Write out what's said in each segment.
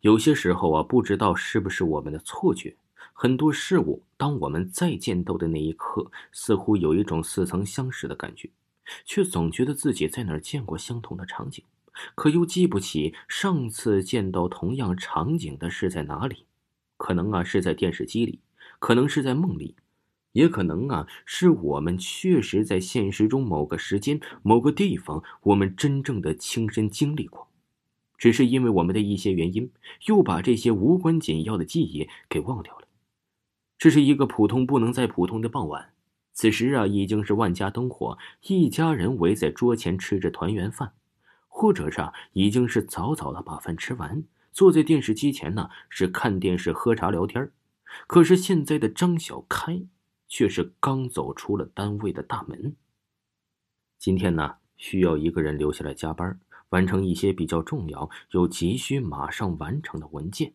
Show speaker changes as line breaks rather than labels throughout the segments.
有些时候啊，不知道是不是我们的错觉，很多事物，当我们再见到的那一刻，似乎有一种似曾相识的感觉，却总觉得自己在哪儿见过相同的场景，可又记不起上次见到同样场景的是在哪里。可能啊是在电视机里，可能是在梦里，也可能啊是我们确实在现实中某个时间、某个地方，我们真正的亲身经历过。只是因为我们的一些原因，又把这些无关紧要的记忆给忘掉了。这是一个普通不能再普通的傍晚，此时啊，已经是万家灯火，一家人围在桌前吃着团圆饭，或者是已经是早早的把饭吃完，坐在电视机前呢，是看电视、喝茶、聊天。可是现在的张小开，却是刚走出了单位的大门。今天呢，需要一个人留下来加班。完成一些比较重要又急需马上完成的文件，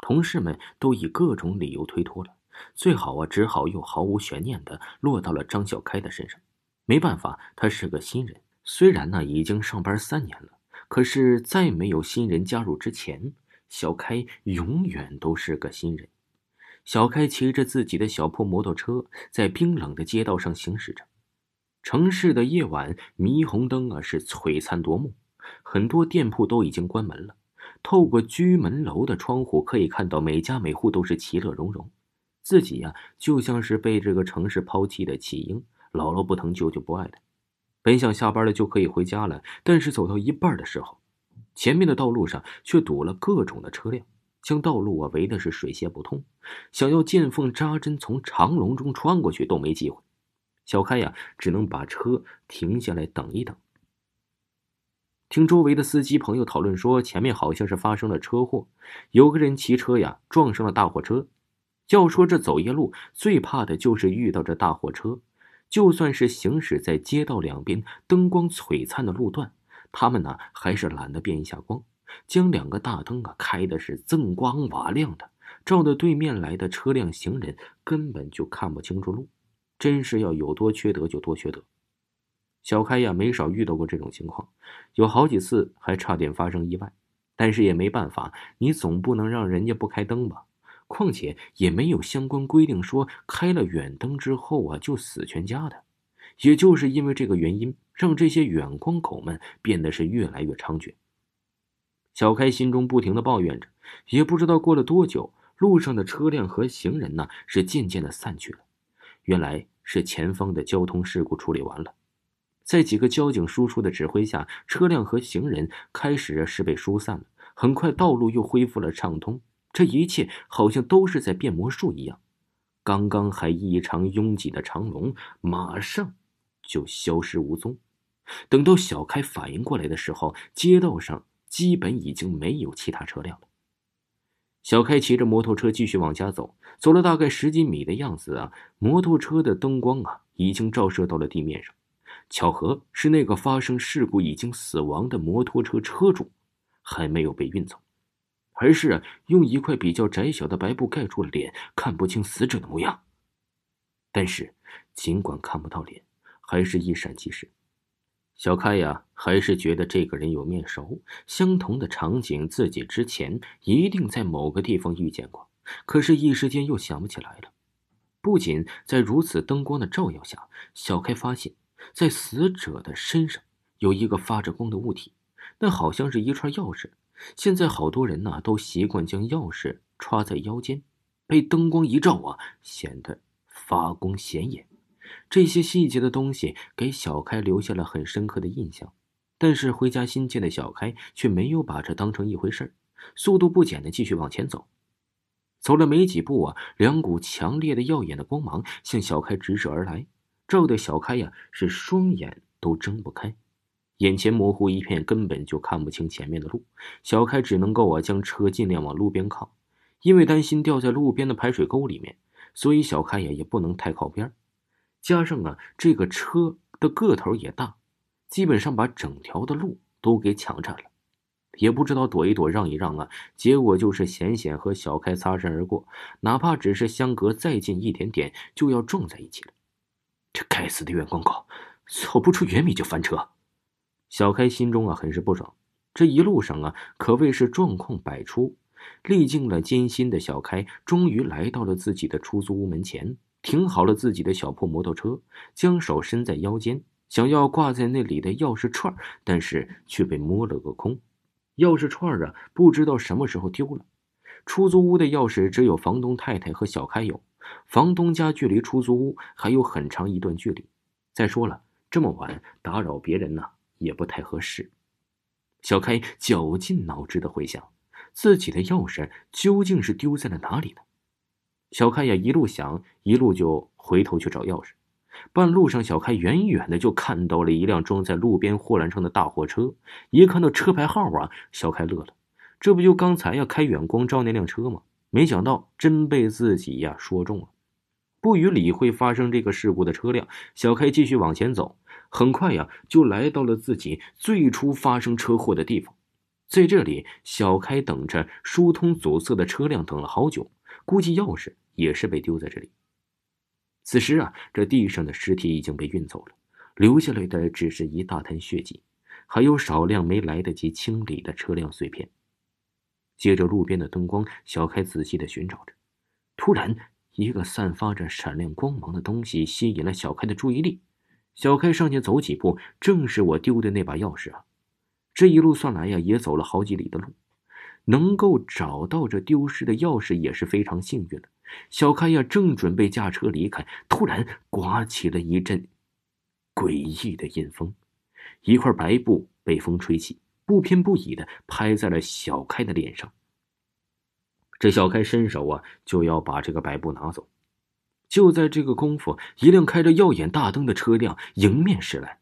同事们都以各种理由推脱了。最好啊，只好又毫无悬念的落到了张小开的身上。没办法，他是个新人，虽然呢已经上班三年了，可是，在没有新人加入之前，小开永远都是个新人。小开骑着自己的小破摩托车，在冰冷的街道上行驶着。城市的夜晚，霓虹灯啊是璀璨夺目。很多店铺都已经关门了，透过居门楼的窗户可以看到每家每户都是其乐融融，自己呀就像是被这个城市抛弃的弃婴，姥姥不疼舅舅不爱的。本想下班了就可以回家了，但是走到一半的时候，前面的道路上却堵了各种的车辆，将道路啊围的是水泄不通，想要见缝插针从长龙中穿过去都没机会。小开呀只能把车停下来等一等。听周围的司机朋友讨论说，前面好像是发生了车祸，有个人骑车呀撞上了大货车。要说这走夜路最怕的就是遇到这大货车，就算是行驶在街道两边灯光璀璨的路段，他们呢还是懒得变一下光，将两个大灯啊开的是锃光瓦亮的，照的对面来的车辆行人根本就看不清楚路，真是要有多缺德就多缺德。小开呀，没少遇到过这种情况，有好几次还差点发生意外，但是也没办法，你总不能让人家不开灯吧？况且也没有相关规定说开了远灯之后啊就死全家的。也就是因为这个原因，让这些远光狗们变得是越来越猖獗。小开心中不停的抱怨着，也不知道过了多久，路上的车辆和行人呢是渐渐的散去了，原来是前方的交通事故处理完了。在几个交警叔叔的指挥下，车辆和行人开始是被疏散了。很快，道路又恢复了畅通。这一切好像都是在变魔术一样，刚刚还异常拥挤的长龙，马上就消失无踪。等到小开反应过来的时候，街道上基本已经没有其他车辆了。小开骑着摩托车继续往家走，走了大概十几米的样子啊，摩托车的灯光啊，已经照射到了地面上。巧合是，那个发生事故已经死亡的摩托车车主，还没有被运走，而是用一块比较窄小的白布盖住了脸，看不清死者的模样。但是，尽管看不到脸，还是一闪即逝。小开呀，还是觉得这个人有面熟，相同的场景自己之前一定在某个地方遇见过，可是，一时间又想不起来了。不仅在如此灯光的照耀下，小开发现。在死者的身上有一个发着光的物体，那好像是一串钥匙。现在好多人呢都习惯将钥匙插在腰间，被灯光一照啊，显得发光显眼。这些细节的东西给小开留下了很深刻的印象。但是回家心切的小开却没有把这当成一回事儿速度不减的继续往前走。走了没几步啊，两股强烈的耀眼的光芒向小开直射而来。照的小开呀是双眼都睁不开，眼前模糊一片，根本就看不清前面的路。小开只能够啊将车尽量往路边靠，因为担心掉在路边的排水沟里面，所以小开呀也不能太靠边。加上啊这个车的个头也大，基本上把整条的路都给抢占了。也不知道躲一躲让一让啊，结果就是险险和小开擦身而过，哪怕只是相隔再近一点点，就要撞在一起了。这该死的远光狗，走不出远米就翻车。小开心中啊很是不爽，这一路上啊可谓是状况百出。历尽了艰辛的小开，终于来到了自己的出租屋门前，停好了自己的小破摩托车，将手伸在腰间，想要挂在那里的钥匙串，但是却被摸了个空。钥匙串啊，不知道什么时候丢了。出租屋的钥匙只有房东太太和小开有，房东家距离出租屋还有很长一段距离。再说了，这么晚打扰别人呢？也不太合适。小开绞尽脑汁的回想，自己的钥匙究竟是丢在了哪里呢？小开呀，一路想，一路就回头去找钥匙。半路上，小开远远的就看到了一辆装在路边护栏上的大货车。一看到车牌号啊，小开乐了，这不就刚才呀开远光照那辆车吗？没想到真被自己呀说中了。不予理会发生这个事故的车辆，小开继续往前走。很快呀，就来到了自己最初发生车祸的地方。在这里，小开等着疏通阻塞的车辆等了好久，估计钥匙也是被丢在这里。此时啊，这地上的尸体已经被运走了，留下来的只是一大滩血迹，还有少量没来得及清理的车辆碎片。借着路边的灯光，小开仔细的寻找着。突然，一个散发着闪亮光芒的东西吸引了小开的注意力。小开上前走几步，正是我丢的那把钥匙啊！这一路算来呀，也走了好几里的路，能够找到这丢失的钥匙也是非常幸运了。小开呀，正准备驾车离开，突然刮起了一阵诡异的阴风，一块白布被风吹起，不偏不倚的拍在了小开的脸上。这小开伸手啊，就要把这个白布拿走。就在这个功夫，一辆开着耀眼大灯的车辆迎面驶来，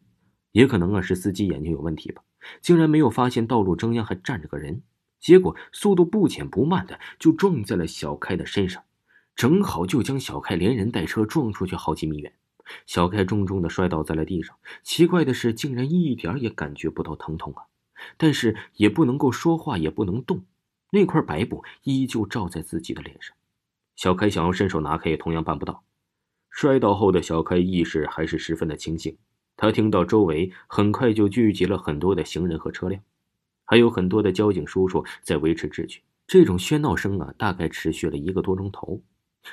也可能啊是司机眼睛有问题吧，竟然没有发现道路中央还站着个人，结果速度不减不慢的就撞在了小开的身上，正好就将小开连人带车撞出去好几米远，小开重重的摔倒在了地上。奇怪的是，竟然一点也感觉不到疼痛啊，但是也不能够说话，也不能动，那块白布依旧罩在自己的脸上。小开想要伸手拿开，也同样办不到。摔倒后的小开意识还是十分的清醒，他听到周围很快就聚集了很多的行人和车辆，还有很多的交警叔叔在维持秩序。这种喧闹声啊，大概持续了一个多钟头。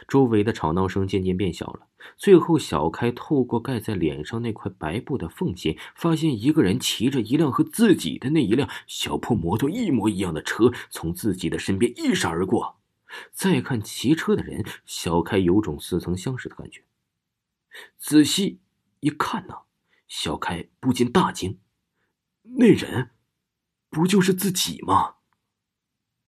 周围的吵闹声渐渐变小了，最后小开透过盖在脸上那块白布的缝隙，发现一个人骑着一辆和自己的那一辆小破摩托一模一样的车，从自己的身边一闪而过。再看骑车的人，小开有种似曾相识的感觉。仔细一看呢，小开不禁大惊：那人不就是自己吗？